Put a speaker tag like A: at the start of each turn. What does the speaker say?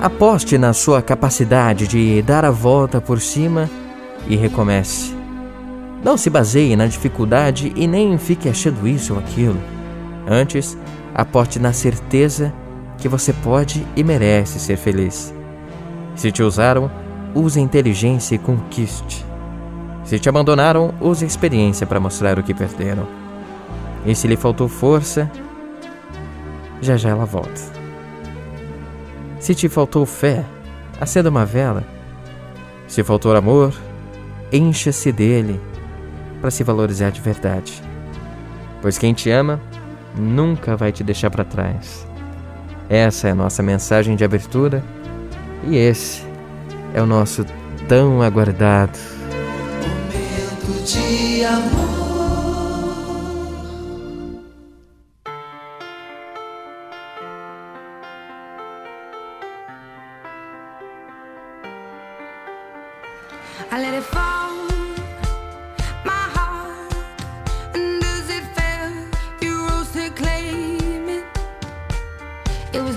A: Aposte na sua capacidade de dar a volta por cima e recomece. Não se baseie na dificuldade e nem fique achando isso ou aquilo. Antes, aposte na certeza que você pode e merece ser feliz. Se te usaram, use inteligência e conquiste. Se te abandonaram, use experiência para mostrar o que perderam. E se lhe faltou força, já já ela volta. Se te faltou fé, acenda uma vela. Se faltou amor, encha-se dele para se valorizar de verdade. Pois quem te ama nunca vai te deixar para trás. Essa é a nossa mensagem de abertura e esse é o nosso tão aguardado
B: Momento de amor.
C: I let it fall, my heart. And as it fell, you rose to claim it. It was